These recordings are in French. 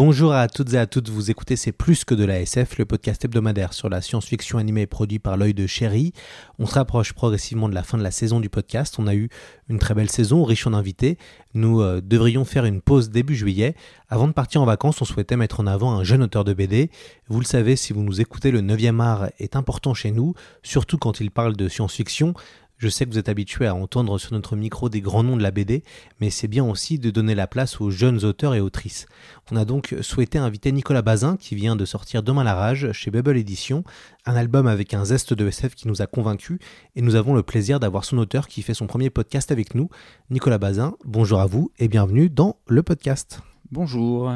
Bonjour à toutes et à toutes, vous écoutez C'est plus que de la SF, le podcast hebdomadaire sur la science-fiction animée produit par l'œil de chéri. On se rapproche progressivement de la fin de la saison du podcast, on a eu une très belle saison, riche en invités. Nous euh, devrions faire une pause début juillet. Avant de partir en vacances, on souhaitait mettre en avant un jeune auteur de BD. Vous le savez, si vous nous écoutez, le 9e art est important chez nous, surtout quand il parle de science-fiction. Je sais que vous êtes habitué à entendre sur notre micro des grands noms de la BD, mais c'est bien aussi de donner la place aux jeunes auteurs et autrices. On a donc souhaité inviter Nicolas Bazin, qui vient de sortir Demain la rage chez Bubble Edition, un album avec un zeste de SF qui nous a convaincus, et nous avons le plaisir d'avoir son auteur qui fait son premier podcast avec nous. Nicolas Bazin, bonjour à vous et bienvenue dans le podcast. Bonjour.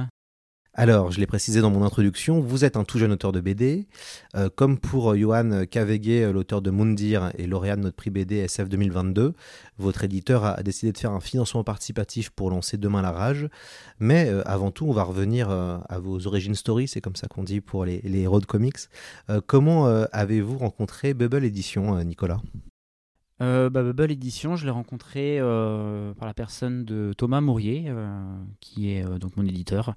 Alors, je l'ai précisé dans mon introduction, vous êtes un tout jeune auteur de BD. Euh, comme pour Johan Kavegué, l'auteur de Moundir et lauréat de notre prix BD SF 2022, votre éditeur a décidé de faire un financement participatif pour lancer Demain la Rage. Mais euh, avant tout, on va revenir euh, à vos origin stories, c'est comme ça qu'on dit pour les, héros de comics. comment avez-vous rencontré Bubble Edition, Nicolas? Euh, bah, Bubble Edition, je l'ai rencontré par la personne de Thomas Mourier, qui est donc mon éditeur.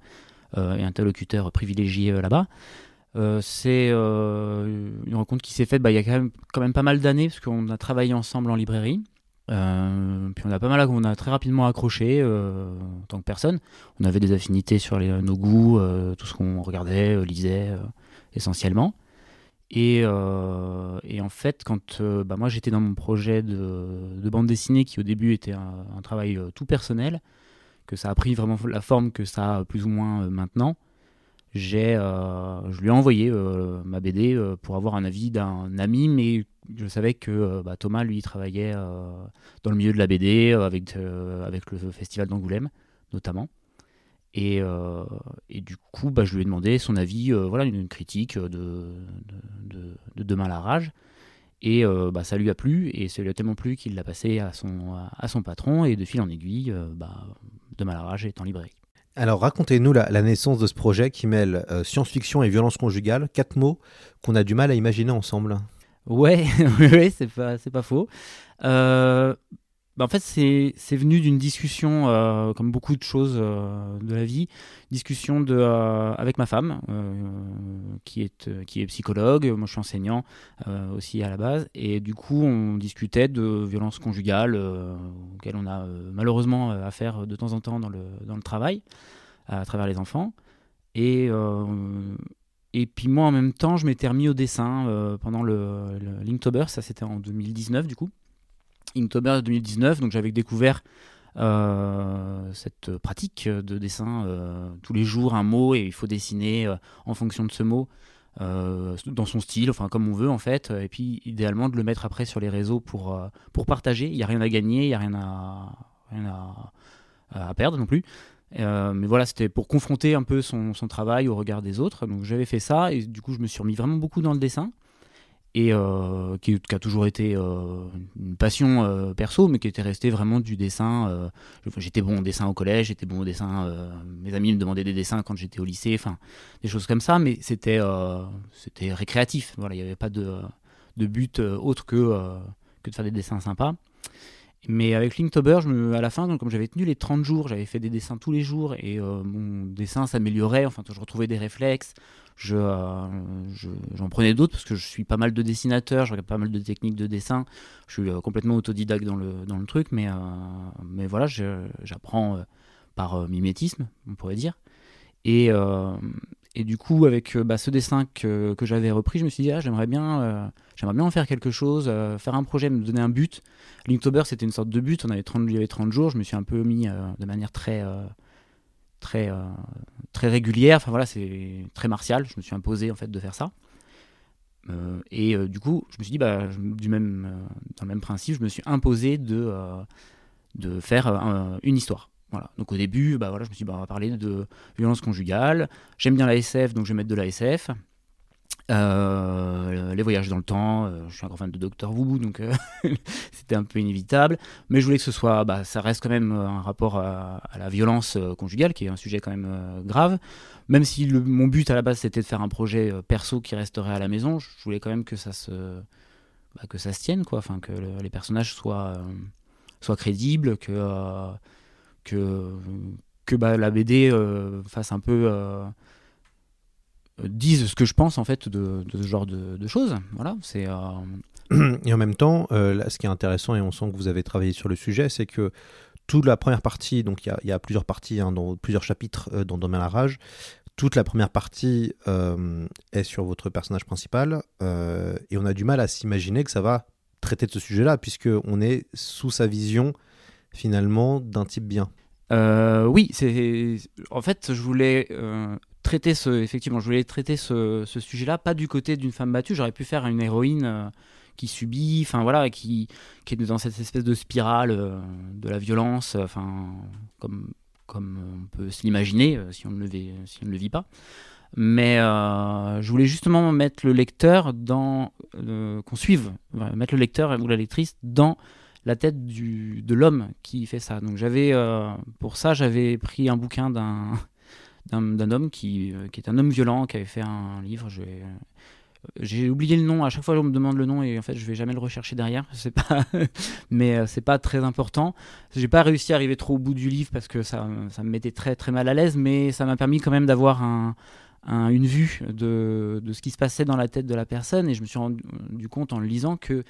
Euh, et interlocuteur privilégié euh, là-bas. Euh, c'est une rencontre qui s'est faite bah, il y a quand même, pas mal d'années, parce qu'on a travaillé ensemble en librairie. puis on a pas mal, on a très rapidement accroché en tant que personne. On avait des affinités sur nos goûts, tout ce qu'on regardait, lisait essentiellement. Et, en fait, quand bah, moi j'étais dans mon projet de, de, bande dessinée, qui au début était un travail tout personnel, que ça a pris vraiment la forme que ça a plus ou moins euh, maintenant, j'ai, euh, je lui ai envoyé euh, ma BD pour avoir un avis d'un ami, mais je savais que bah, Thomas, lui, travaillait dans le milieu de la BD, avec, avec le festival d'Angoulême, notamment. Et, et, du coup, bah, je lui ai demandé son avis, voilà, une, critique de, de, de, Demain la rage. Et bah, ça lui a plu, et ça lui a tellement plu qu'il l'a passé à son, à son patron, et de fil en aiguille, bah, de Malarage est en librairie. Alors racontez-nous la, naissance de ce projet qui mêle euh, science-fiction et violence conjugale, quatre mots qu'on a du mal à imaginer ensemble. Ouais, oui, c'est pas, pas faux. Bah, en fait, c'est venu d'une discussion, euh, comme beaucoup de choses euh, de la vie, discussion de, euh, avec ma femme, qui, est, qui est psychologue. Moi, je suis enseignant aussi à la base. Et du coup, on discutait de violences conjugales auxquelles on a malheureusement affaire de temps en temps dans le, dans le travail, à travers les enfants. Et. Et puis moi, en même temps, je m'étais remis au dessin pendant le, le Linktober, ça c'était en 2019 du coup. Inktober 2019, donc j'avais découvert euh, cette pratique de dessin euh, tous les jours un mot et il faut dessiner euh, en fonction de ce mot dans son style, enfin comme on veut en fait, et puis idéalement de le mettre après sur les réseaux pour, pour partager. Il n'y a rien à gagner, il n'y a rien, à, rien à, à, perdre non plus. mais voilà, c'était pour confronter un peu son, son, travail au regard des autres. Donc j'avais fait ça et du coup je me suis remis vraiment beaucoup dans le dessin et euh, qui, a toujours été euh, une passion euh, perso, mais qui était resté vraiment du dessin. j'étais bon au dessin au collège, j'étais bon au dessin. mes amis me demandaient des dessins quand j'étais au lycée, enfin des choses comme ça, mais c'était c'était récréatif. Voilà, il n'y avait pas de, de but autre que, que de faire des dessins sympas. Mais avec Linktober, je à la fin, comme j'avais tenu les 30 jours, j'avais fait des dessins tous les jours et mon dessin s'améliorait. Enfin, je retrouvais des réflexes, euh, je, j'en prenais d'autres parce que je suis pas mal de dessinateur, je regarde pas mal de techniques de dessin. Je suis euh, complètement autodidacte dans le, dans le truc, mais, euh, mais voilà, j'apprends par mimétisme, on pourrait dire. Et, et du coup, avec bah, ce dessin que, que j'avais repris, je me suis dit, ah, j'aimerais bien, j'aimerais bien en faire quelque chose, faire un projet, me donner un but. Linktober, c'était une sorte de but, on avait 30, il y avait 30 jours, je me suis un peu mis de manière très très, très régulière. Enfin voilà, c'est très martial. Je me suis imposé en fait de faire ça. et du coup, je me suis dit, bah, du même, dans le même principe, je me suis imposé de, de faire une histoire. Voilà. Donc au début, bah voilà, je me suis dit, bah, on va parler de violence conjugale. J'aime bien la SF, donc je vais mettre de la SF. Euh, les voyages dans le temps, euh, je suis un grand fan de Doctor Who, donc euh, c'était un peu inévitable. Mais je voulais que ce soit, bah, ça reste quand même un rapport à, la violence conjugale, qui est un sujet quand même grave. Même si mon but à la base c'était de faire un projet perso qui resterait à la maison, je voulais quand même que ça se, bah, que ça se tienne, quoi. Enfin, que les personnages soient, soient crédibles, que que, que bah, la BD fasse un peu disent ce que je pense en fait de, ce genre de, choses. Voilà, c'est. Euh, et en même temps, euh, là, ce qui est intéressant et on sent que vous avez travaillé sur le sujet, c'est que toute la première partie, donc il y, a plusieurs parties, hein, dans plusieurs chapitres euh, dans Domaine la rage. Toute la première partie est sur votre personnage principal et on a du mal à s'imaginer que ça va traiter de ce sujet-là puisque on est sous sa vision finalement d'un type bien. oui, c'est en fait je voulais traiter ce, effectivement, je voulais traiter ce, sujet-là, pas du côté d'une femme battue. J'aurais pu faire une héroïne euh, qui subit, enfin voilà, qui, qui est dans cette espèce de spirale euh, de la violence, enfin comme comme on peut s'imaginer euh, si on ne le vit, si on ne le vit pas. Mais je voulais justement mettre le lecteur dans qu'on suive, mettre le lecteur ou la lectrice dans la tête du, de l'homme qui fait ça. Donc j'avais pour ça j'avais pris un bouquin d'un d'un homme qui, euh, qui, est un homme violent, qui avait fait un livre. Euh, j'ai oublié le nom. À chaque fois, on me demande le nom et en fait, je vais jamais le rechercher derrière. C'est pas, mais euh, c'est pas très important. J'ai pas réussi à arriver trop au bout du livre parce que ça, ça me mettait très très mal à l'aise, mais ça m'a permis quand même d'avoir un, une vue de, de, ce qui se passait dans la tête de la personne et je me suis rendu compte en le lisant que,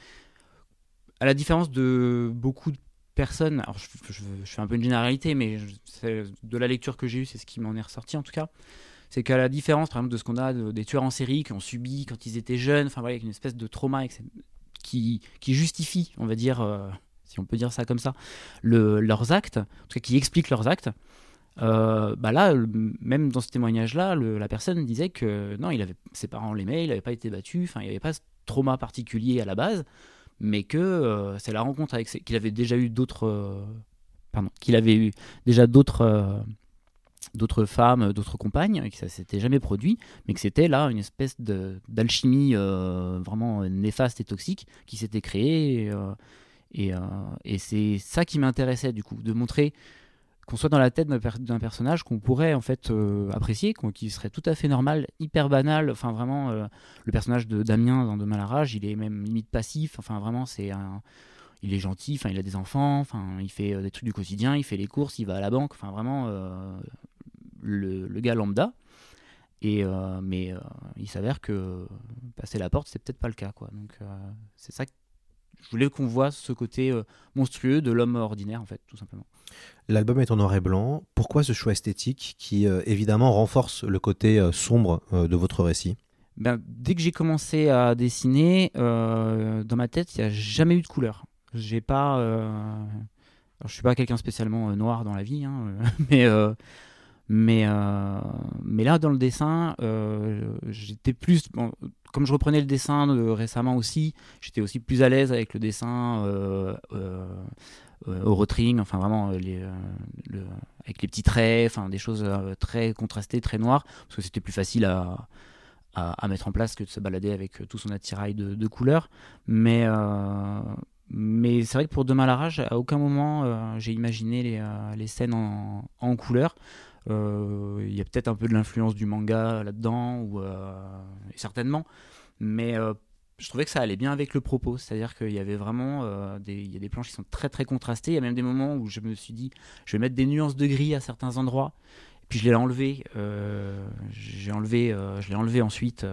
à la différence de beaucoup de personne, alors je, fais un peu une généralité, mais de la lecture que j'ai eue, c'est ce qui m'en est ressorti en tout cas, c'est qu'à la différence par exemple de ce qu'on a des tueurs en série qui ont subi quand ils étaient jeunes, enfin voilà, avec une espèce de trauma qui, qui justifie, on va dire, euh, si on peut dire ça comme ça, le, leurs actes, en tout cas qui explique leurs actes. Euh, bah là, même dans ce témoignage-là, la personne disait que non, il avait, ses parents l'aimaient, il n'avait pas été battu, enfin, il n'y avait pas ce trauma particulier à la base mais que euh, c'est la rencontre avec qu'il avait déjà eu d'autres euh, pardon qu'il avait eu déjà d'autres euh, d'autres femmes d'autres compagnes et que ça s'était jamais produit mais que c'était là une espèce de d'alchimie vraiment néfaste et toxique qui s'était créée et, et c'est ça qui m'intéressait du coup de montrer qu'on soit dans la tête d'un personnage qu'on pourrait en fait euh, apprécier, qui serait tout à fait normal, hyper banal. Enfin vraiment, euh, le personnage de Damien dans De Malarage, il est même limite passif. Enfin vraiment, c'est un, il est gentil. Enfin, il a des enfants. Enfin, il fait euh, des trucs du quotidien. Il fait les courses. Il va à la banque. Enfin vraiment, le, le, gars lambda. Et mais il s'avère que passer la porte, c'est peut-être pas le cas, quoi. Donc c'est ça. Je voulais qu'on voit ce côté monstrueux de l'homme ordinaire, en fait, tout simplement. L'album est en noir et blanc. Pourquoi ce choix esthétique qui, euh, évidemment, renforce le côté euh, sombre euh, de votre récit? Ben, Dès que j'ai commencé à dessiner, dans ma tête, il n'y a jamais eu de couleur. J'ai pas. je suis pas quelqu'un spécialement noir dans la vie, hein, mais. Mais, mais là, dans le dessin, j'étais plus. comme je reprenais le dessin récemment aussi, j'étais aussi plus à l'aise avec le dessin euh, au rotring, enfin vraiment euh, les, euh, avec les petits traits, enfin des choses très contrastées, très noires, parce que c'était plus facile à, à, mettre en place que de se balader avec tout son attirail de, couleurs. Mais, mais c'est vrai que pour Demain la rage, à aucun moment j'ai imaginé les, les, scènes en, en couleurs. Il y a peut-être un peu de l'influence du manga là-dedans, ou certainement, mais je trouvais que ça allait bien avec le propos, c'est-à-dire qu'il y avait vraiment euh, des, y a des planches qui sont très très contrastées. Il y a même des moments où je me suis dit, je vais mettre des nuances de gris à certains endroits. Puis je l'ai enlevé, euh, j'ai enlevé, euh, je l'ai enlevé ensuite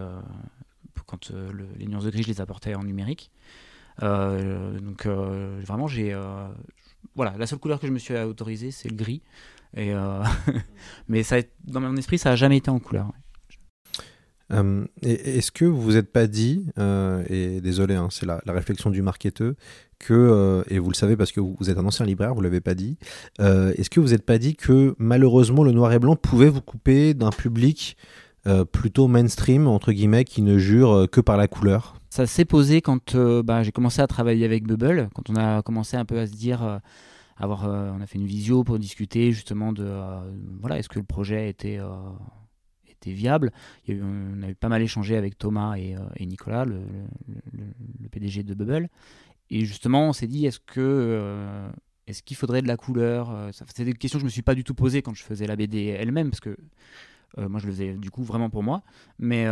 quand les nuances de gris je les apportais en numérique. donc vraiment j'ai, voilà, la seule couleur que je me suis autorisée c'est le gris. Et mais ça, dans mon esprit ça a jamais été en couleur. Euh, et- Est-ce que vous vous êtes pas dit, euh, et désolé, hein, c'est la, la réflexion du marketeur, que, euh, et vous le savez parce que vous vous êtes un ancien libraire, vous l'avez pas dit, euh, est-ce que vous n'êtes pas dit que malheureusement le noir et blanc pouvait vous couper d'un public euh, plutôt mainstream, entre guillemets, qui ne jure euh, que par la couleur? Ça s'est posé quand euh, bah, j'ai commencé à travailler avec Bubble, quand on a commencé un peu à se dire, euh, euh, on a fait une visio pour discuter justement de, euh, voilà, est-ce que le projet était, euh, viable. On a eu pas mal échangé avec Thomas et, Nicolas, le, PDG de Bubble, et justement on s'est dit, est-ce que est-ce qu'il faudrait de la couleur C'est des questions que je me suis pas du tout posées quand je faisais la BD elle-même, parce que moi je le faisais du coup vraiment pour moi. Mais,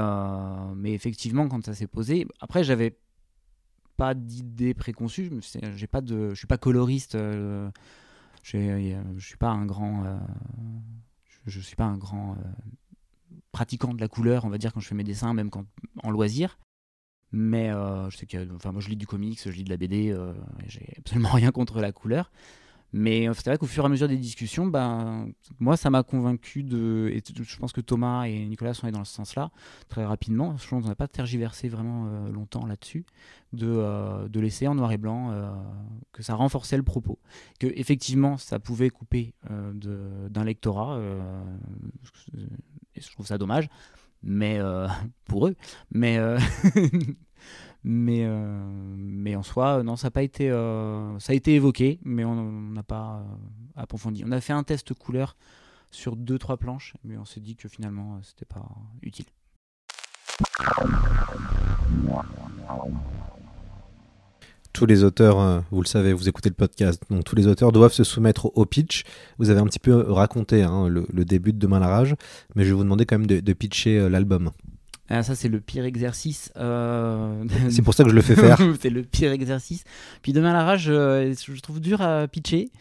mais effectivement, quand ça s'est posé, après, j'avais pas d'idée préconçue. J'ai pas de, je suis pas coloriste. euh, je suis pas un grand, euh, suis pas un grand euh, pratiquant de la couleur, on va dire, quand je fais mes dessins, même quand en loisir. Mais je sais que, enfin, moi, je lis du comics, je lis de la BD. j'ai absolument rien contre la couleur. Mais euh, c'est vrai qu'au fur et à mesure des discussions, ben, moi, ça m'a convaincu de. Et je pense que Thomas et Nicolas sont allés dans ce sens-là très rapidement. Je pense qu'on n'a pas tergiversé vraiment euh, longtemps là-dessus, de, euh, de laisser en noir et blanc, que ça renforçait le propos. Que effectivement, ça pouvait couper d'un lectorat. et je trouve ça dommage, mais pour eux. Mais. Mais, euh, mais en soi, non, ça n'a pas été, euh, ça a été évoqué, mais on n'a pas euh, approfondi. On a fait un test couleur sur deux trois planches, mais on s'est dit que finalement, c'était pas utile. Tous les auteurs, vous le savez, vous écoutez le podcast, tous les auteurs doivent se soumettre au, pitch. Vous avez un petit peu raconté hein, le, début de Demain la rage, mais je vais vous demander quand même de, pitcher l'album. Ah, ça, c'est le pire exercice. euh, C'est pour ça que je le fais faire. c'est le pire exercice. Puis demain la rage, euh, je trouve dur à pitcher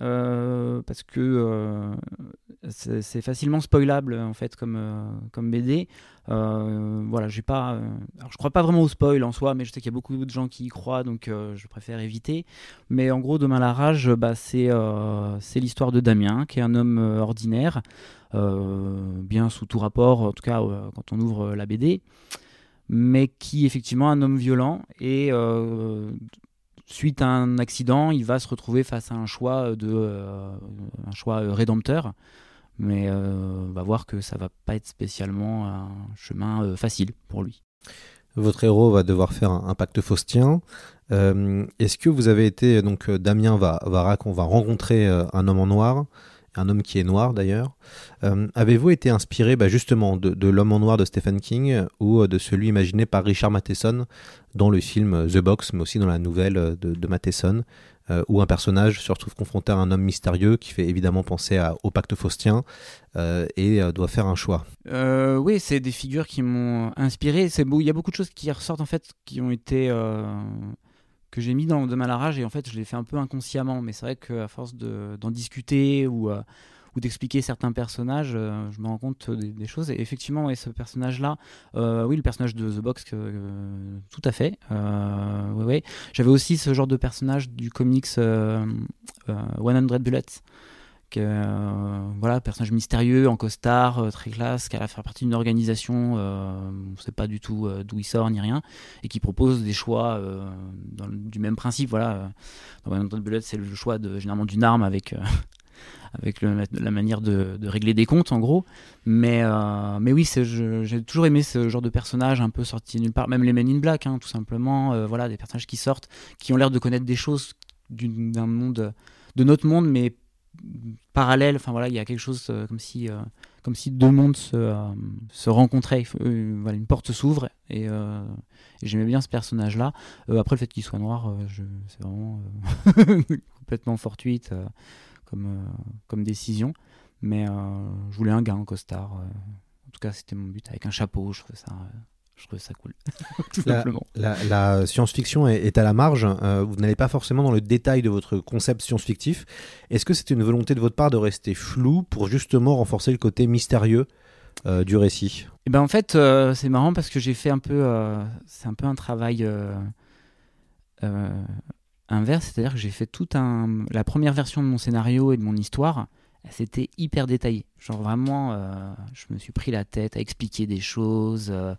euh, parce que euh, c'est facilement spoilable en fait comme euh, comme BD. Voilà, j'ai pas. alors je crois pas vraiment au spoil en soi, mais je sais qu'il y a beaucoup de gens qui y croient, donc je préfère éviter. Mais en gros, demain la rage, bah, c'est c'est l'histoire de Damien, qui est un homme ordinaire, bien sous tout rapport, en tout cas euh, quand on ouvre la BD mais qui est effectivement un homme violent et euh, suite à un accident, il va se retrouver face à un choix de euh, un choix euh, rédempteur, mais euh, on va voir que ça va pas être spécialement un chemin euh, facile pour lui. Votre héros va devoir faire un, pacte faustien. Euh, Est-ce que vous avez été donc euh, Damien va va, va rencontrer euh, un homme en noir, un homme qui est noir d'ailleurs. Euh, Avez-vous été inspiré bah, justement de, l'homme en noir de Stephen King ou euh, de celui imaginé par Richard Matheson dans le film euh, The Box, mais aussi dans la nouvelle euh, de, Matheson, euh, où un personnage se retrouve confronté à un homme mystérieux qui fait évidemment penser à- au pacte faustien euh, et euh, doit faire un choix? Euh, oui, c'est des figures qui m'ont inspiré. Il y a beaucoup de choses qui ressortent en fait, qui ont été euh, que j'ai mis dans de mal à rage et en fait je l'ai fait un peu inconsciemment. Mais c'est vrai qu'à force de- d'en discuter ou euh, ou d'expliquer certains personnages, euh, je me rends compte des, choses. Et effectivement, ce personnage-là, euh, oui, le personnage de The Box, tout à fait. Ouais. J'avais aussi ce genre de personnage du comics euh, euh, 100 Bullets euh, voilà, personnage mystérieux en costard, euh, très classe, qui a faire partie d'une organisation, euh, on ne sait pas du tout d'où il sort ni rien, et qui propose des choix du même principe. Voilà, dans One Bullets, c'est le choix de, généralement d'une arme avec, avec la manière de, régler des comptes, en gros. Mais, mais oui, j'ai toujours aimé ce genre de personnage un peu sorti de nulle part, même les Men in Black, hein, tout simplement. voilà, des personnages qui sortent, qui ont l'air de connaître des choses d'un monde, de notre monde, mais parallèle. Enfin voilà, il y a quelque chose euh, comme si, euh, comme si deux mondes se, euh, se rencontraient. Voilà, une porte s'ouvre et, j'aimais bien ce personnage-là. Après le fait qu'il soit noir, je- c'est vraiment complètement fortuite comme, comme décision. Mais je voulais un gars en costard. en tout cas, c'était mon but avec un chapeau. Je trouvais ça, je trouvais ça cool, tout La- simplement. La, la science-fiction est, est à la marge. euh, vous n'allez pas forcément dans le détail de votre concept science-fictif. Est-ce que c'était une volonté de votre part de rester flou pour justement renforcer le côté mystérieux euh, du récit? Et ben en fait, euh, c'est marrant parce que j'ai fait un peu, c'est un peu un travail inverse, c'est-à-dire que j'ai fait tout un, la première version de mon scénario et de mon histoire, c'était hyper détaillé. Genre vraiment, euh, je me suis pris la tête à expliquer des choses, euh,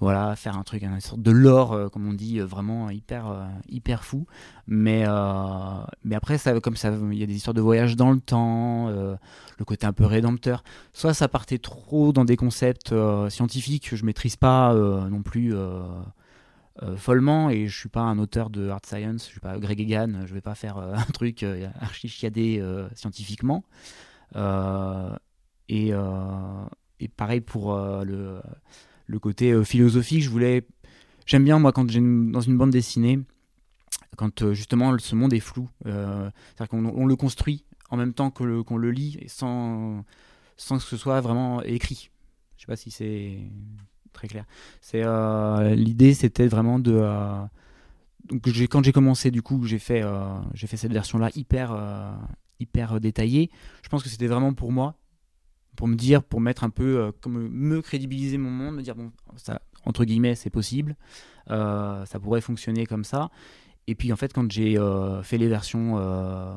voilà, faire un truc, une sorte de lore, euh, comme on dit, euh, vraiment hyper, euh, hyper fou. Mais, mais après, ça, comme ça, il y a des histoires de voyage dans le temps, le côté un peu rédempteur. Soit ça partait trop dans des concepts scientifiques que je maîtrise pas non plus. follement et je suis pas un auteur de hard science, je suis pas Greg Egan, je vais pas faire un truc archi chiadé scientifiquement. Et, et pareil pour le, le côté euh, philosophique, je voulais. J'aime bien, moi, quand j'ai dans une bande dessinée, quand euh, justement ce monde est flou, euh, c'est-à-dire qu'on on le construit en même temps qu'on le lit sans, sans que ce soit vraiment écrit. Je sais pas si c'est très clair. C'est l'idée, c'était vraiment de donc quand j'ai commencé du coup j'ai fait j'ai fait cette version là hyper hyper détaillée. Je pense que c'était vraiment pour moi pour me dire pour mettre un peu euh, comme me crédibiliser mon monde, me dire bon ça entre guillemets c'est possible, euh, ça pourrait fonctionner comme ça. Et puis en fait quand j'ai euh, fait les versions euh,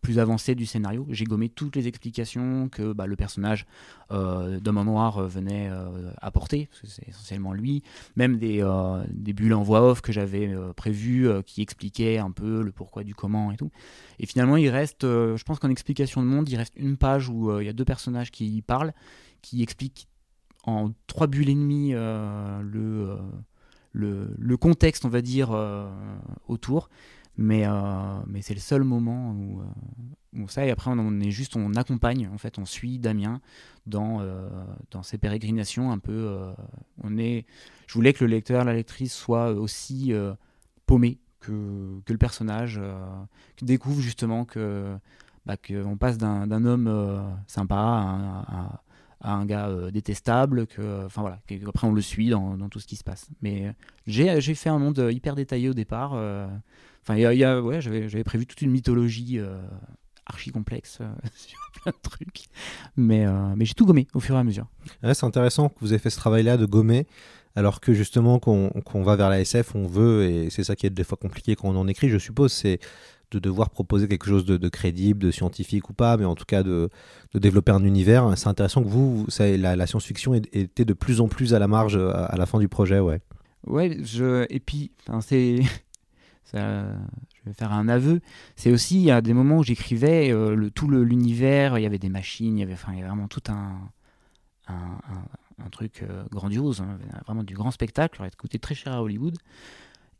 plus avancées du scénario, j'ai gommé toutes les explications que bah, le personnage euh, d'homme en noir euh, venait euh, apporter, parce que c'est essentiellement lui, même des, euh, bulles en voix off que j'avais prévues qui expliquaient un peu le pourquoi du comment et tout. Et finalement, il reste, je pense qu'en explication de monde, il reste une page où il y a deux personnages qui parlent, qui expliquent en trois bulles et demie le, le, contexte, on va dire, autour. Mais, euh, mais c'est le seul moment où, euh, ça, et après on, est juste, on accompagne, en fait, on suit Damien dans, euh, dans ses pérégrinations un peu. on est, je voulais que le lecteur, la lectrice soit aussi paumé que, que le personnage, qui découvre justement que bah, qu'on passe d'un homme sympa à un, gars détestable, que, enfin voilà, après on le suit dans, dans tout ce qui se passe. Mais j'ai fait un monde hyper détaillé au départ. Enfin, il y a- il y a- ouais, j'avais j'avais prévu toute une mythologie euh, archi complexe euh, sur plein de trucs, mais euh, mais j'ai tout gommé au fur et à mesure. Ouais, c'est intéressant que vous ayez fait ce travail-là de gommer, alors que justement, qu'on qu'on va vers la SF, on veut, et c'est ça qui est des fois compliqué quand on en écrit, je suppose, c'est de devoir proposer quelque chose de, de crédible, de scientifique ou pas, mais en tout cas de, de développer un univers. C'est intéressant que vous, ça, la, la science-fiction ait- était de plus en plus à la marge à, à la fin du projet, ouais. Ouais, je et puis c'est je vais faire un aveu. C'est aussi a des moments où j'écrivais euh, le tout l'univers, il y avait des machines, il y avait enfin il y avait vraiment tout un un, truc euh, grandiose, hein, vraiment du grand spectacle, qui aurait coûté très cher à Hollywood.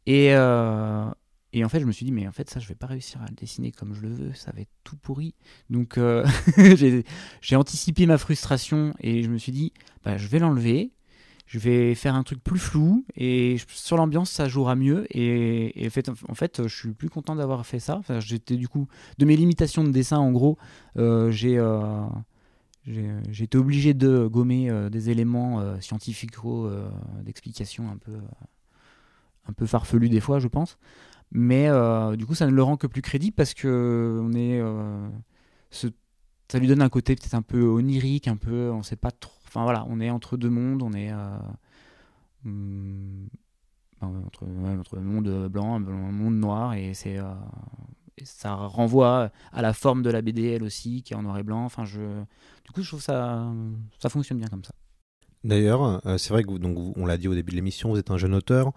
Et euh, et en fait, je me suis dit, mais en fait, ça, je vais pas réussir à le dessiner comme je le veux, ça va être tout pourri. Donc, j'ai j'ai anticipé ma frustration et je me suis dit, bah, je vais l'enlever, je vais faire un truc plus flou et sur l'ambiance ça jouera mieux et, en, fait, je suis plus content d'avoir fait ça j'étais du coup de mes limitations de dessin en gros euh, j'ai euh, j'ai été obligé de gommer euh, des éléments scientifico d'explication un peu un peu farfelu des fois je pense mais du coup ça ne le rend que plus crédible parce que on est ça lui donne un côté peut-être un peu onirique, un peu, on sait pas trop. Enfin voilà, on est entre deux mondes, on est euh, ouais, entre, le monde blanc et le monde noir, et c'est euh, ça renvoie à la forme de la BD elle aussi, qui est en noir et blanc. Enfin, je, du coup, je trouve ça, ça fonctionne bien comme ça. D'ailleurs, euh, c'est vrai que donc, on l'a dit au début de l'émission, vous êtes un jeune auteur.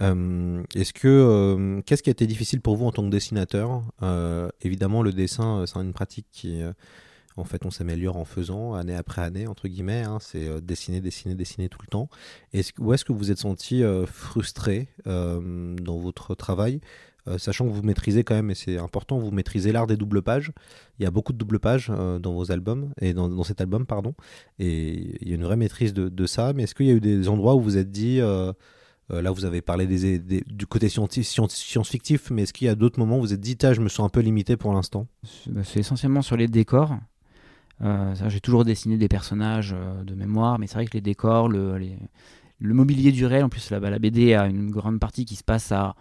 Euh, Est-ce que euh, qu'est-ce qui a été difficile pour vous en tant que dessinateur? Euh, Évidemment, le dessin, euh, c'est une pratique qui, euh, en fait, on s'améliore en faisant année après année entre guillemets. hein. c'est euh, dessiner, dessiner, dessiner tout le temps. Où est-ce que vous êtes senti euh, frustré euh, dans votre travail sachant que vous maîtrisez quand même, et c'est important, vous maîtrisez l'art des doubles pages. Il y a beaucoup de doubles pages dans vos albums, et dans, dans cet album, pardon. Et il y a une vraie maîtrise de, ça. Mais est-ce qu'il y a eu des endroits où vous êtes dit, là vous avez parlé du côté science-fictif, mais est-ce qu'il y a d'autres moments où vous êtes dit, je me sens un peu limité pour l'instant? C'est essentiellement sur les décors. Euh, J'ai toujours dessiné des personnages euh, de mémoire, mais c'est vrai que les décors, le, le mobilier du réel, en plus la, BD a une grande partie qui se passe à...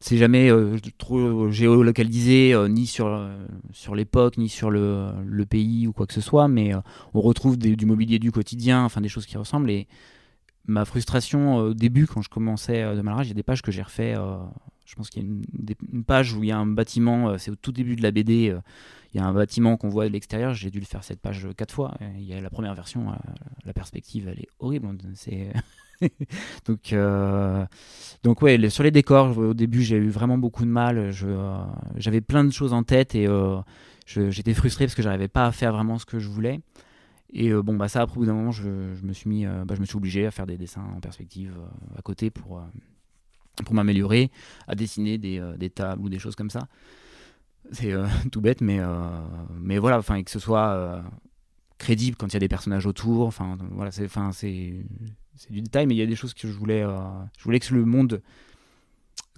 C'est jamais euh, trop géolocalisé, ni sur, sur l'époque, ni sur le, le pays ou quoi que ce soit, mais on retrouve du mobilier du quotidien, enfin des choses qui ressemblent. Ma frustration au début, quand je commençais de Malrage, il y a des pages que j'ai refait. je pense qu'il y a une, page où il y a un bâtiment, c'est au tout début de la BD, il y a un bâtiment qu'on voit de l'extérieur. J'ai dû le faire cette page quatre fois. Il y a la première version, la perspective, elle est horrible. C'est donc, euh, donc ouais, sur les décors, au début, j'ai eu vraiment beaucoup de mal. Euh, j'avais plein de choses en tête et euh, j'étais frustré parce que j'arrivais pas à faire vraiment ce que je voulais. Et bon, bah ça, après, au bout d'un moment, je, me suis mis, bah, je me suis obligé à faire des dessins en perspective à côté pour, pour m'améliorer, à dessiner des, des, tables ou des choses comme ça. C'est tout bête, mais, mais voilà, enfin, que ce soit crédible quand il y a des personnages autour. Enfin, voilà, c'est, c'est, du détail, mais il y a des choses que je voulais, euh, je voulais que le monde,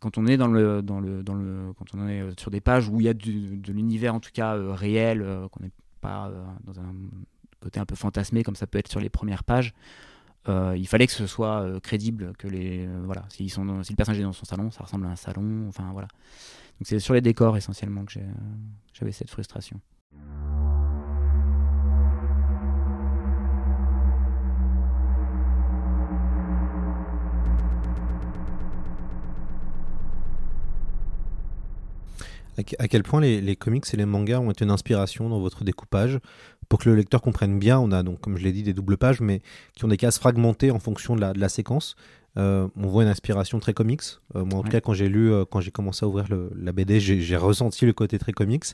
quand on est dans le, dans le, dans le, quand on est euh, sur des pages où il y a de l'univers en tout cas euh, réel, qu'on n'est pas dans un côté un peu fantasmé comme ça peut être sur les premières pages. il fallait que ce soit crédible, que les voilà, si, sont si le personnage est dans son salon, ça ressemble à un salon, enfin voilà. Donc c'est sur les décors essentiellement que j'avais cette frustration. À quel point les, comics et les mangas ont été une inspiration dans votre découpage? Pour que le lecteur comprenne bien On a donc, comme je l'ai dit, des doubles pages, mais qui ont des cases fragmentées en fonction de la, séquence. Euh, on voit une inspiration très comics. Euh, moi, en tout cas, quand j'ai lu, euh, quand j'ai commencé à ouvrir la BD, j'ai ressenti le côté très comics.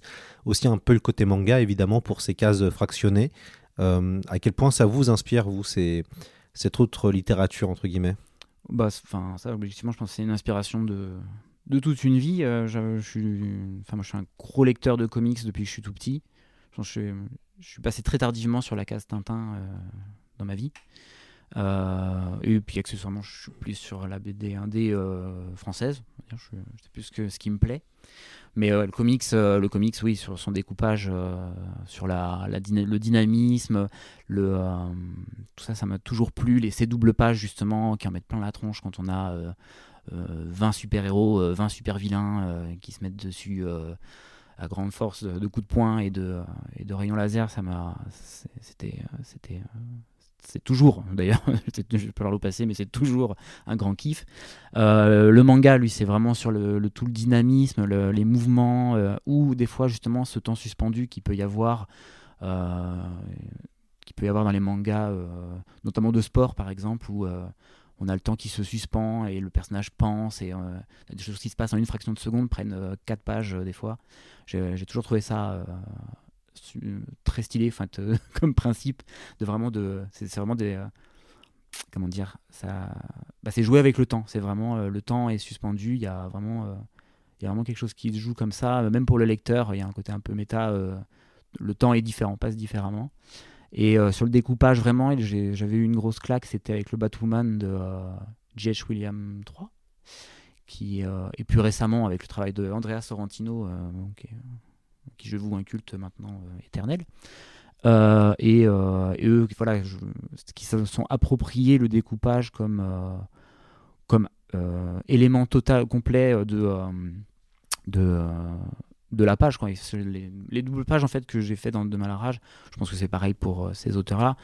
Aussi un peu le côté manga, évidemment, pour ces cases fractionnées. à quel point ça vous inspire, vous, ces, cette autre littérature, entre guillemets? Bah, ça, objectivement, je pense que c'est une inspiration de, de toute une vie. Je, suis, enfin, moi, je suis un gros lecteur de comics depuis que je suis tout petit. Je, suis, je suis passé très tardivement sur la case Tintin euh, dans ma vie. Euh, et puis accessoirement, je suis plus sur la BD indé française. C'est plus que ce qui me plaît. Mais le comics, le comics, oui, sur son découpage, sur la, le dynamisme, tout ça, ça m'a toujours plu. Les ces doubles pages justement qui en mettent plein la tronche quand on a 20 euh, super-héros, 20 euh, super-vilains euh, qui se mettent dessus à grande force de, coups de poing et de, rayons laser, ça m'a. C'était. c'était c'est toujours, d'ailleurs, je peux leur le passer, mais c'est toujours un grand kiff. le manga, lui, c'est vraiment sur le, tout le dynamisme, les mouvements, ou des fois, justement, ce temps suspendu qu'il peut y avoir, qui peut y avoir dans les mangas, notamment de sport, par exemple, où on a le temps qui se suspend et le personnage pense et euh, des choses qui se passent en une fraction de seconde prennent euh, quatre pages euh, des fois. J'ai toujours trouvé ça très stylé comme principe de vraiment de c'est vraiment des comment dire ça bah, c'est jouer avec le temps. C'est vraiment le temps est suspendu. Il y a vraiment il y a vraiment quelque chose qui se joue comme ça. Même pour le lecteur il y a un côté un peu méta le temps est différent passe différemment et euh, sur le découpage, vraiment, j'avais eu une grosse claque, c'était avec le Batwoman de J.H. Euh, William 3 qui, euh, et plus récemment avec le travail de Andrea Sorrentino, qui je vous un culte maintenant éternel. et, eux voilà, qui se sont appropriés le découpage comme, comme élément total, complet de, de, de la page. Quand les, doubles pages en fait que j'ai fait dans De Mal je pense que c'est pareil pour euh, ces auteurs-là.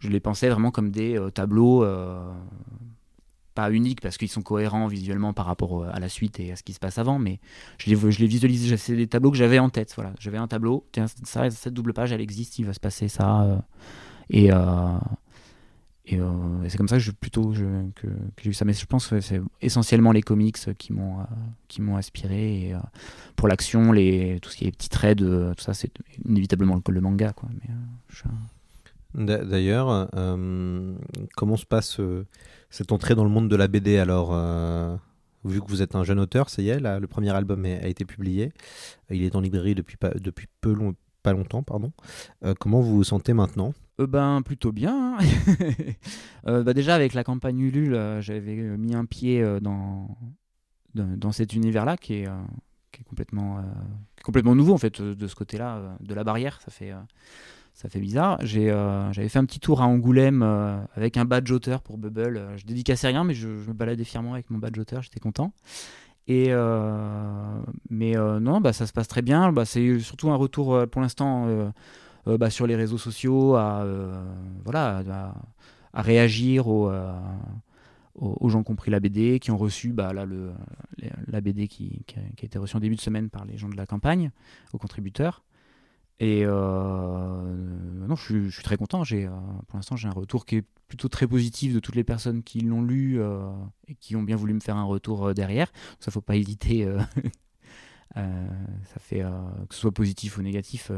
Je les pensais vraiment comme des euh, tableaux euh, pas uniques parce qu'ils sont cohérents visuellement par rapport à la suite et à ce qui se passe avant, mais je les, je les visualise. C'est des tableaux que j'avais en tête. Voilà, j'avais un tableau. Tiens, ça, cette double page, elle existe. Il va se passer ça. et euh, et, c'est comme ça que je plutôt j'ai vu ça. Mais je pense que c'est essentiellement les comics qui m'ont euh, qui m'ont inspiré. Et, euh, pour l'action, les tout ce qui est petits traits de tout ça, c'est inévitablement le, manga, quoi. D'ailleurs, comment se passe cette entrée dans le monde de la BD alors Vu que vous êtes un jeune auteur, ça y est, là, le premier album a, été publié. Il est en librairie depuis pas, depuis peu long, pas longtemps, pardon. comment vous vous sentez maintenant? Euh, ben plutôt bien. Hein. Euh, bah, déjà avec la campagne Ulule, euh, j'avais mis un pied dans, dans, cet univers-là qui est, qui est complètement, complètement nouveau en fait de ce côté-là, de la barrière. Ça fait, ça fait bizarre. J'avais fait un petit tour à Angoulême avec un badge auteur pour Bubble. je dédicassais rien, mais je, me baladais fièrement avec mon badge auteur. J'étais content. Et mais non, bah, ça se passe très bien. Bah, c'est surtout un retour pour l'instant euh, bah, sur les réseaux sociaux, à, euh, voilà, à réagir aux, aux, gens qui ont pris la BD, qui ont reçu bah, le, la BD qui, qui, a, été reçue en début de semaine par les gens de la campagne, aux contributeurs. Et non, je suis, très content. Pour l'instant, j'ai un retour qui est plutôt très positif de toutes les personnes qui l'ont lu et qui ont bien voulu me faire un retour derrière. Donc ça, faut pas hésiter. ça fait que ce soit positif ou négatif,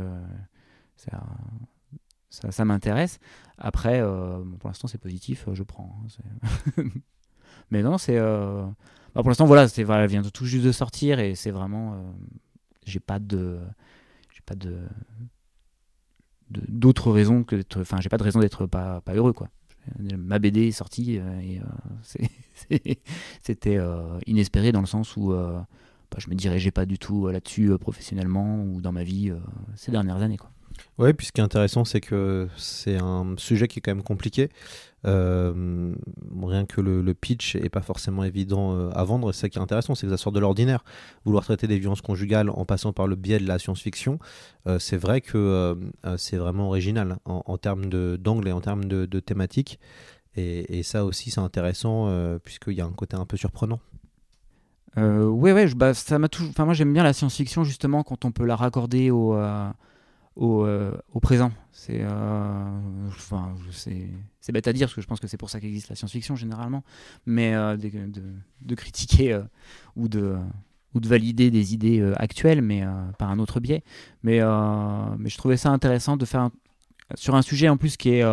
ça, m'intéresse. Après, euh, pour l'instant, c'est positif, euh, je prends. Hein, Mais non, c'est. Euh, bah, pour l'instant, voilà, c'est voilà, vient tout juste de sortir et c'est vraiment. j'ai pas de. J'ai pas de. D'autres raisons que d'être. Enfin, j'ai pas de raison d'être pas, heureux, quoi. Ma BD est sortie et c'était inespéré dans le sens où bah, je me dirigeais pas du tout là-dessus professionnellement ou dans ma vie ces dernières années, quoi. Oui, puis ce qui est intéressant, c'est que c'est un sujet qui est quand même compliqué. Euh, rien que le, pitch est pas forcément évident euh, à vendre. C'est ça qui est intéressant, c'est que ça sort de l'ordinaire. Vouloir traiter des violences conjugales en passant par le biais de la science-fiction, euh, c'est vrai que c'est vraiment original en, en termes d'angle et en termes de, de thématique. Et, ça aussi, c'est intéressant puisqu'il y a un côté un peu surprenant. oui, ouais, bah, ça m'a toujours. Enfin, moi, j'aime bien la science-fiction justement quand on peut la raccorder au au, euh, au présent. C'est euh, enfin, bête à dire parce que je pense que c'est pour ça qu'existe la science-fiction généralement, mais euh, de, de, critiquer ou de ou de valider des idées actuelles, mais par un autre biais. Mais, mais je trouvais ça intéressant de faire sur un sujet en plus qui est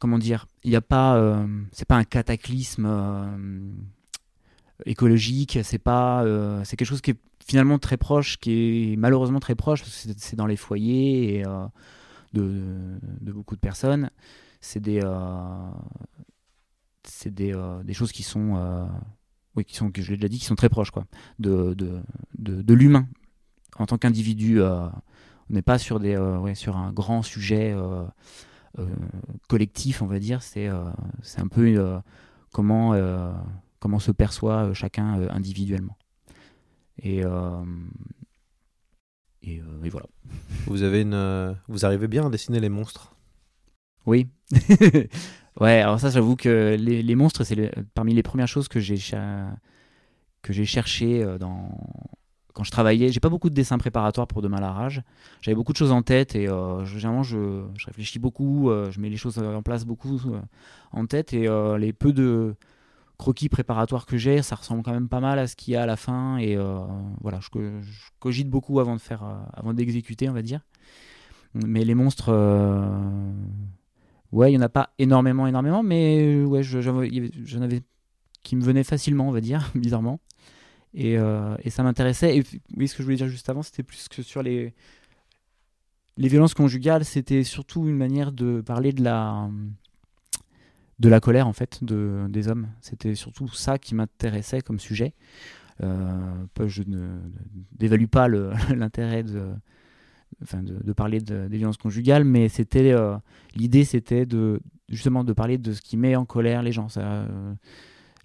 comment dire, il n'y a pas, c'est pas un cataclysme écologique, c'est pas, c'est quelque chose qui est finalement très proche, qui est malheureusement très proche, parce que c'est dans les foyers et, euh, de, beaucoup de personnes. C'est des, euh, c'est des, euh, des, choses qui sont, oui, qui sont, que je l'ai déjà dit, qui sont très proches quoi, de, de, de, l'humain. En tant qu'individu, on n'est pas sur, des, ouais, sur un grand sujet collectif, on va dire. C'est c'est un peu comment, comment se perçoit chacun individuellement. Et, euh, euh, et, voilà. Vous, avez une, euh, vous arrivez bien à dessiner les monstres? Oui. ouais, alors ça, j'avoue que les, les monstres, c'est parmi les premières choses que j'ai que j'ai cherché dans quand je travaillais. J'ai pas beaucoup de dessins préparatoires pour Demain la rage. J'avais beaucoup de choses en tête et généralement je, je, réfléchis beaucoup, je mets les choses en place beaucoup en tête et les peu de croquis préparatoires que j'ai, ça ressemble quand même pas mal à ce qu'il y a à la fin. Et euh, voilà, je, cogite beaucoup avant de faire, euh, avant d'exécuter, on va dire. Mais les monstres, euh, ouais, il y en a pas énormément, énormément, mais ouais, j'en avais qui me venaient facilement, on va dire, bizarrement. Et, et ça m'intéressait. Et oui, ce que je voulais dire juste avant, c'était plus que sur les les violences conjugales, c'était surtout une manière de parler de la de la colère en fait de, des hommes. C'était surtout ça qui m'intéressait comme sujet. Euh, je ne dévalue pas l'intérêt de, enfin de, parler de, des violences conjugales, mais c'était euh, l'idée, c'était de justement de parler de ce qui met en colère les gens. Ça, euh,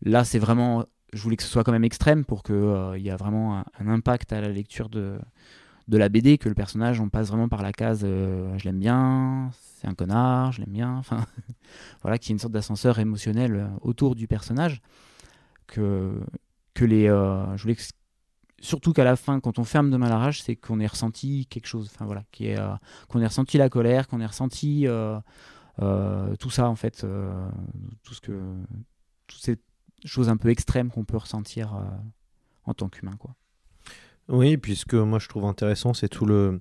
là, c'est vraiment, je voulais que ce soit quand même extrême pour qu'il il y a vraiment un, impact à la lecture de, de la BD, que le personnage, on passe vraiment par la case je l'aime bien, c'est un connard, je l'aime bien, enfin voilà, qui est une sorte d'ascenseur émotionnel euh, autour du personnage que que les, euh, je voulais surtout qu'à la fin, quand on ferme de mal à rage, c'est qu'on ait ressenti quelque chose, enfin voilà, qui est euh, qu'on ait ressenti la colère, qu'on ait ressenti tout ça en fait, tout ce que toutes ces choses un peu extrêmes qu'on peut ressentir en tant qu'humain quoi. Oui, puisque moi je trouve intéressant, c'est tout le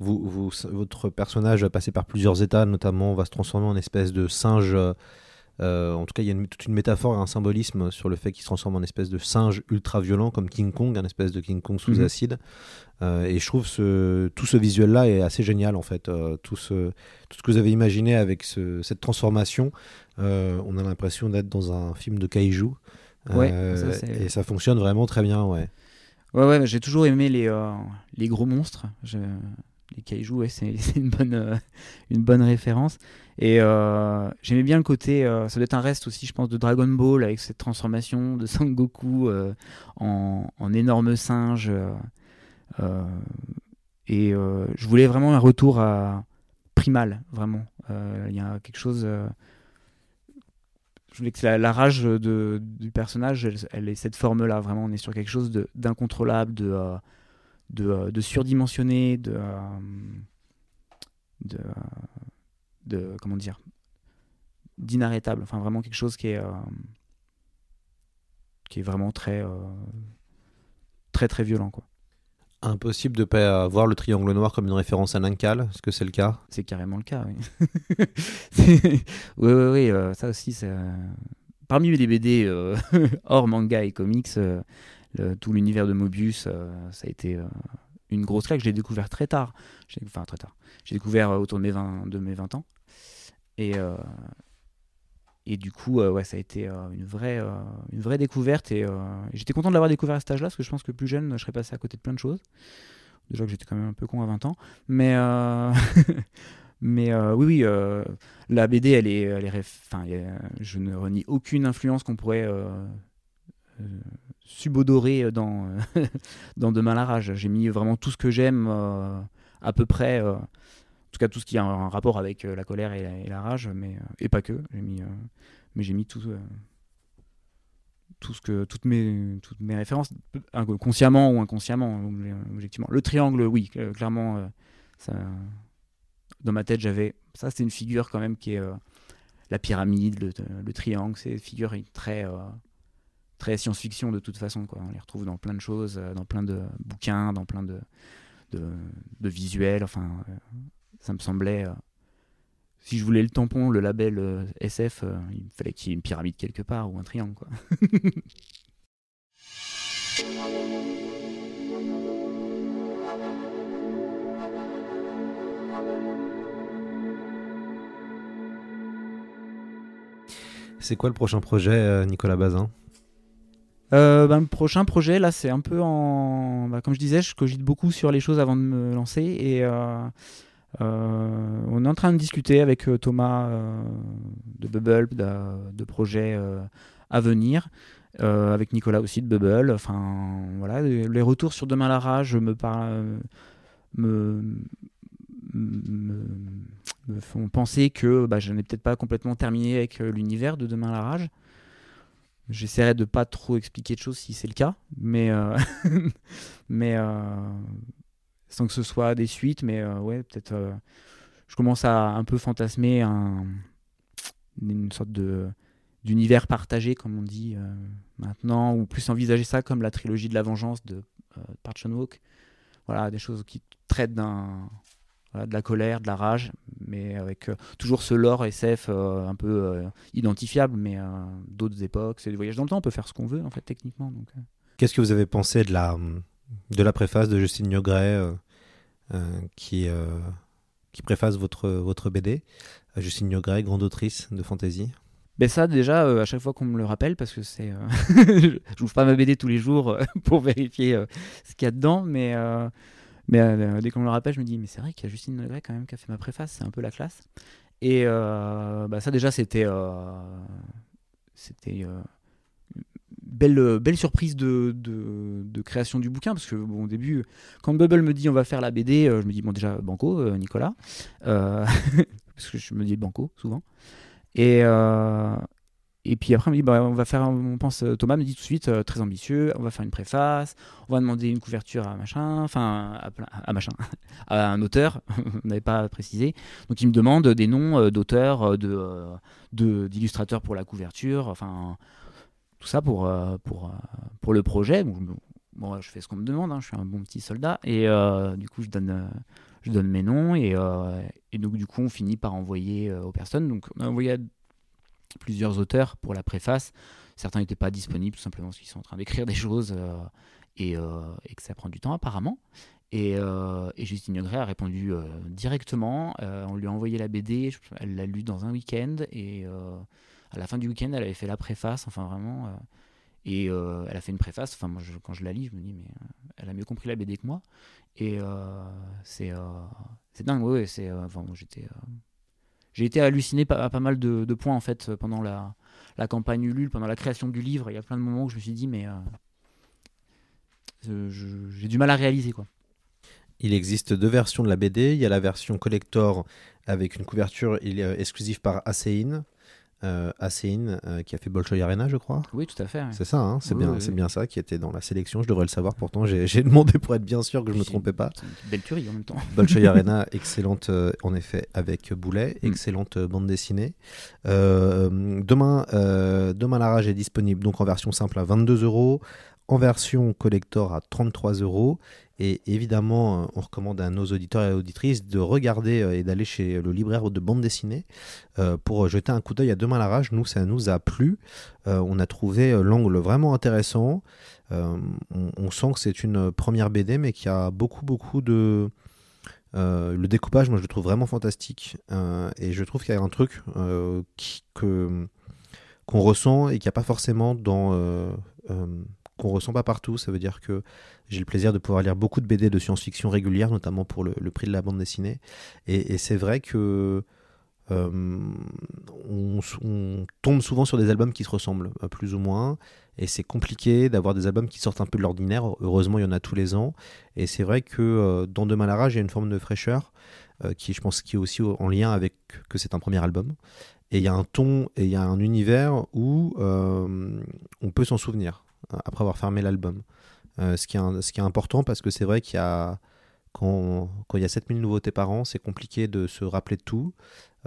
vous, votre personnage va passer par plusieurs états, notamment on va se transformer en espèce de singe. Euh, en tout cas, il y a toute une métaphore et un symbolisme sur le fait qu'il se transforme en espèce de singe ultra violent comme King Kong, un espèce de King Kong sous mhm. acide. Euh, et je trouve ce, tout ce visuel-là est assez génial en fait. Euh, tout, ce, tout ce que vous avez imaginé avec cette transformation, on a l'impression d'être dans un film de kaiju. Ouais, et ça fonctionne vraiment très bien, ouais. Ouais, ouais, j'ai toujours aimé les, les gros monstres. Les kaiju, c'est une bonne, euh, une bonne référence. Et euh, j'aimais bien le côté, euh, ça doit être un reste aussi, je pense, de Dragon Ball avec cette transformation de Sangoku en, énorme singe. et je voulais vraiment un retour à primal, vraiment. Euh, Il y a quelque chose. Je voulais que la, rage du personnage, elle, elle ait cette forme-là. Vraiment, on est sur quelque chose d'incontrôlable, de, euh, euh, surdimensionné, euh, de. Comment dire D'inarrêtable. Enfin, vraiment quelque chose qui est. qui est vraiment très. très, très violent, quoi. Impossible de pas voir le triangle noir comme une référence à Nankal, est-ce que c'est le cas? C'est carrément le cas, oui. Oui, oui, oui, euh, ça aussi, euh, Parmi les BD euh, hors manga et comics, tout l'univers de Mobius, ça a été une grosse claque. Je l'ai découvert très tard. Enfin, très tard. J'ai découvert autour de mes 20, de mes 20 ans. Et, et du coup, euh, ouais, ça a été euh, une, vraie, euh, une vraie découverte. Et j'étais content de l'avoir découvert à cet âge-là, parce que je pense que plus jeune, je serais passé à côté de plein de choses. Déjà que j'étais quand même un peu con à 20 ans. Mais, mais oui, oui, la BD, elle est, elle est je ne renie aucune influence qu'on pourrait subodorer dans, dans Demain la rage. J'ai mis vraiment tout ce que j'aime à peu près, en tout cas tout ce qui a un rapport avec euh, la colère et la, rage, mais, euh, et pas que. J'ai mis, euh, mais j'ai mis tout. tout ce que toutes mes toutes mes références consciemment ou inconsciemment objectivement le triangle oui clairement dans ma tête j'avais ça c'est une figure quand même qui est la pyramide le, le triangle c'est une figure très très science-fiction de toute façon quoi on les retrouve dans plein de choses dans plein de bouquins dans plein de de, de visuels enfin ça me semblait euh, si je voulais le tampon, le label euh, SF, euh, il fallait qu'il y ait une pyramide quelque part ou un triangle. Quoi. C'est quoi le prochain projet, Nicolas Bazin? Euh, ben, le prochain projet, là, c'est un peu en. bah, comme je disais, je cogite beaucoup sur les choses avant de me lancer. Et euh, on est en train de discuter avec euh, Thomas euh, de Bubble de, projets euh, à venir. euh, avec Nicolas aussi de Bubble. Voilà, les retours sur Demain la rage me, font penser que bah, je n'ai peut-être pas complètement terminé avec euh, l'univers de Demain la rage. J'essaierai de pas trop expliquer de choses si c'est le cas, mais euh, euh, sans que ce soit des suites, mais euh, ouais, peut-être. euh, je commence à un peu fantasmer un, une sorte de d'univers partagé, comme on dit euh, maintenant, ou plus envisager ça comme la trilogie de la vengeance de euh, Park Chan-wook. Voilà, des choses qui traitent d'un de la colère, de la rage, mais avec toujours ce lore SF un peu identifiable, mais d'autres époques. C'est des voyages dans le temps, on peut faire ce qu'on veut, en fait, techniquement. Qu'est-ce que vous avez pensé de la, de la préface de Justine Niogret euh, euh, qui, euh, qui préface votre, votre BD Justine Niogret, grande autrice de fantasy. Ben ça, déjà, à chaque fois qu'on me le rappelle, parce que c'est. euh, je n'ouvre pas ma BD tous les jours pour vérifier ce qu'il y a dedans, mais, mais euh, dès qu'on me le rappelle, je me dis, mais c'est vrai qu'il y a Justine Legray quand même qui a fait ma préface, c'est un peu la classe. Et bah, ça, déjà, c'était. c'était. Euh, Belle, belle surprise de, de, création du bouquin parce que bon, au début quand Bubble me dit on va faire la BD euh, je me dis bon déjà banco euh, Nicolas parce que je me dis banco souvent et, et puis après, on me dit, bah, on va faire, on pense, Thomas me dit tout de suite, très ambitieux, on va faire une préface, on va demander une couverture à machin, enfin, à, à machin, à un auteur, on n'avait pas précisé. Donc il me demande des noms d'auteurs, de- d'illustrateurs pour la couverture, enfin, tout ça pour, euh, pour, euh, pour le projet. Bon, je- fais ce qu'on me demande, hein, je suis un bon petit soldat, et euh, du coup, je donne. je donne mes noms et, et donc du coup on finit par envoyer aux personnes. Donc on a envoyé à plusieurs auteurs pour la préface. Certains n'étaient pas disponibles tout simplement parce qu'ils sont en train d'écrire des choses et, et que ça prend du temps apparemment. Et, et Justine Niogret a répondu directement. On lui a envoyé la BD, elle l'a lu dans un week-end et à la fin du week-end elle avait fait la préface. Enfin vraiment. euh, et euh, elle a fait une préface. Enfin moi quand je la lis je me dis mais euh, elle a mieux compris la BD que moi. Et c'est dingue. Ouais, ouais, c'est enfin j'étais j'ai été halluciné à pas mal de, points en fait pendant la, la campagne Ulule, pendant la création du livre. Il y a plein de moments où je me suis dit, mais j'ai du mal à réaliser quoi. Il existe deux versions de la BD. Il y a la version collector avec une couverture exclusive par Asein. Euh, Asein, euh, qui a fait Bolshoi Arena, je crois. Oui, tout à fait. C'est ça, hein, c'est Oui, bien, oui, c'est bien ça qui était dans la sélection. Je devrais le savoir. Pourtant, j'ai demandé pour être bien sûr que je ne me trompais pas. Une belle tuerie en même temps. Bolshoi Arena, excellente euh, en effet avec Boulet, Mm. excellente euh, bande dessinée. Demain, demain la rage est disponible donc en version simple à 22 euros, en version collector à 33 euros. Et évidemment, on recommande à nos auditeurs et auditrices de regarder euh, et d'aller chez le libraire de bande dessinée euh, pour jeter un coup d'œil à Demain la rage. Nous, ça nous a plu. Euh, on a trouvé l'angle vraiment intéressant. On, sent que c'est une première BD, mais qu'il y a beaucoup, beaucoup de. Le découpage, moi, je le trouve vraiment fantastique. Et je trouve qu'il y a un truc qui- que qu'on ressent et qu'il n'y a pas forcément dans. Qu'on ressent pas partout. Ça veut dire que j'ai le plaisir de pouvoir lire beaucoup de BD de science-fiction régulière, notamment pour le, prix de la bande dessinée. Et, c'est vrai que euh, on, tombe souvent sur des albums qui se ressemblent, euh, plus ou moins. Et c'est compliqué d'avoir des albums qui sortent un peu de l'ordinaire. Heureusement, il y en a tous les ans. Et c'est vrai que euh, dans Demain la rage, il y a une forme de fraîcheur qui, je pense, qui est aussi en lien avec que c'est un premier album. Et il y a un ton et il y a un univers où on peut s'en souvenir après avoir fermé l'album. Euh, ce, qui est important parce que c'est vrai qu'il y a quand, il y a 7000 nouveautés par an, c'est compliqué de se rappeler de tout.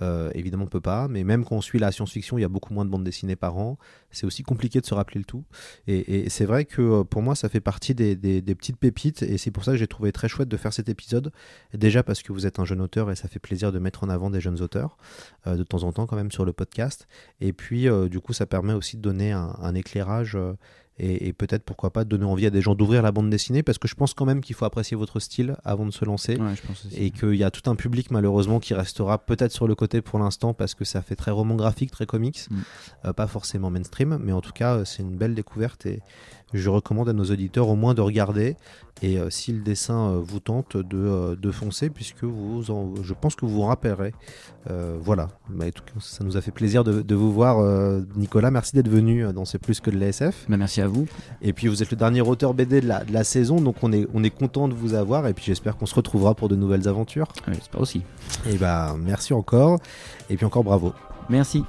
Euh, évidemment, on peut pas, mais même quand on suit la science-fiction, il y a beaucoup moins de bandes dessinées par an. C'est aussi compliqué de se rappeler le tout. Et, c'est vrai que euh, pour moi, ça fait partie des, petites pépites, et c'est pour ça que j'ai trouvé très chouette de faire cet épisode. Déjà parce que vous êtes un jeune auteur, et ça fait plaisir de mettre en avant des jeunes auteurs, de temps en temps quand même sur le podcast. Et puis, du coup, ça permet aussi de donner un éclairage. Et, et peut-être pourquoi pas donner envie à des gens d'ouvrir la bande dessinée parce que je pense quand même qu'il faut apprécier votre style avant de se lancer Ouais, je pense aussi. et qu'il y a tout un public malheureusement qui restera peut-être sur le côté pour l'instant parce que ça fait très roman graphique, très comics, Mm. Euh, pas forcément mainstream, mais en tout cas euh, c'est une belle découverte et je recommande à nos auditeurs au moins de regarder et euh, si le dessin euh, vous tente de, euh, de foncer puisque vous en- je pense que vous vous rappellerez. Voilà, Bah, en tout cas, ça nous a fait plaisir de, de vous voir Nicolas, merci d'être venu dans C'est plus que de l'ASF. Bah, merci à vous. Et puis vous êtes le dernier auteur BD de la, de la saison, donc on est, on est content de vous avoir. Et puis j'espère qu'on se retrouvera pour de nouvelles aventures. J'espère aussi. Et bah merci encore. Et puis encore bravo. Merci.